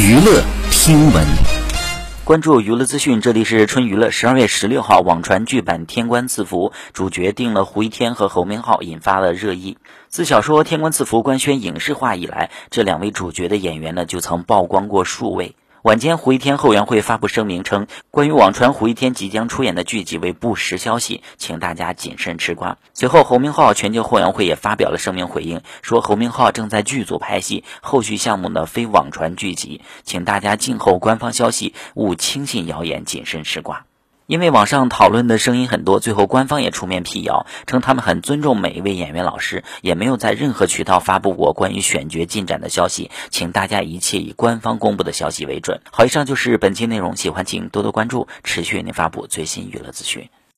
娱乐听闻，关注娱乐资讯，这里是春娱乐。十二月十六号，网传剧版《天官赐福》主角定了胡一天和侯明昊，引发了热议。自小说《天官赐福》官宣影视化以来，这两位主角的演员呢，就曾曝光过数位。晚间，胡一天后援会发布声明称，关于网传胡一天即将出演的剧集为不实消息，请大家谨慎吃瓜。随后，侯明昊全球后援会也发表了声明回应，说侯明昊正在剧组拍戏，后续项目呢非网传剧集，请大家静候官方消息，勿轻信谣言，谨慎吃瓜。因为网上讨论的声音很多，最后官方也出面辟谣，称他们很尊重每一位演员老师，也没有在任何渠道发布过关于选角进展的消息，请大家一切以官方公布的消息为准。好，以上就是本期内容，喜欢请多多关注，持续为您发布最新娱乐资讯。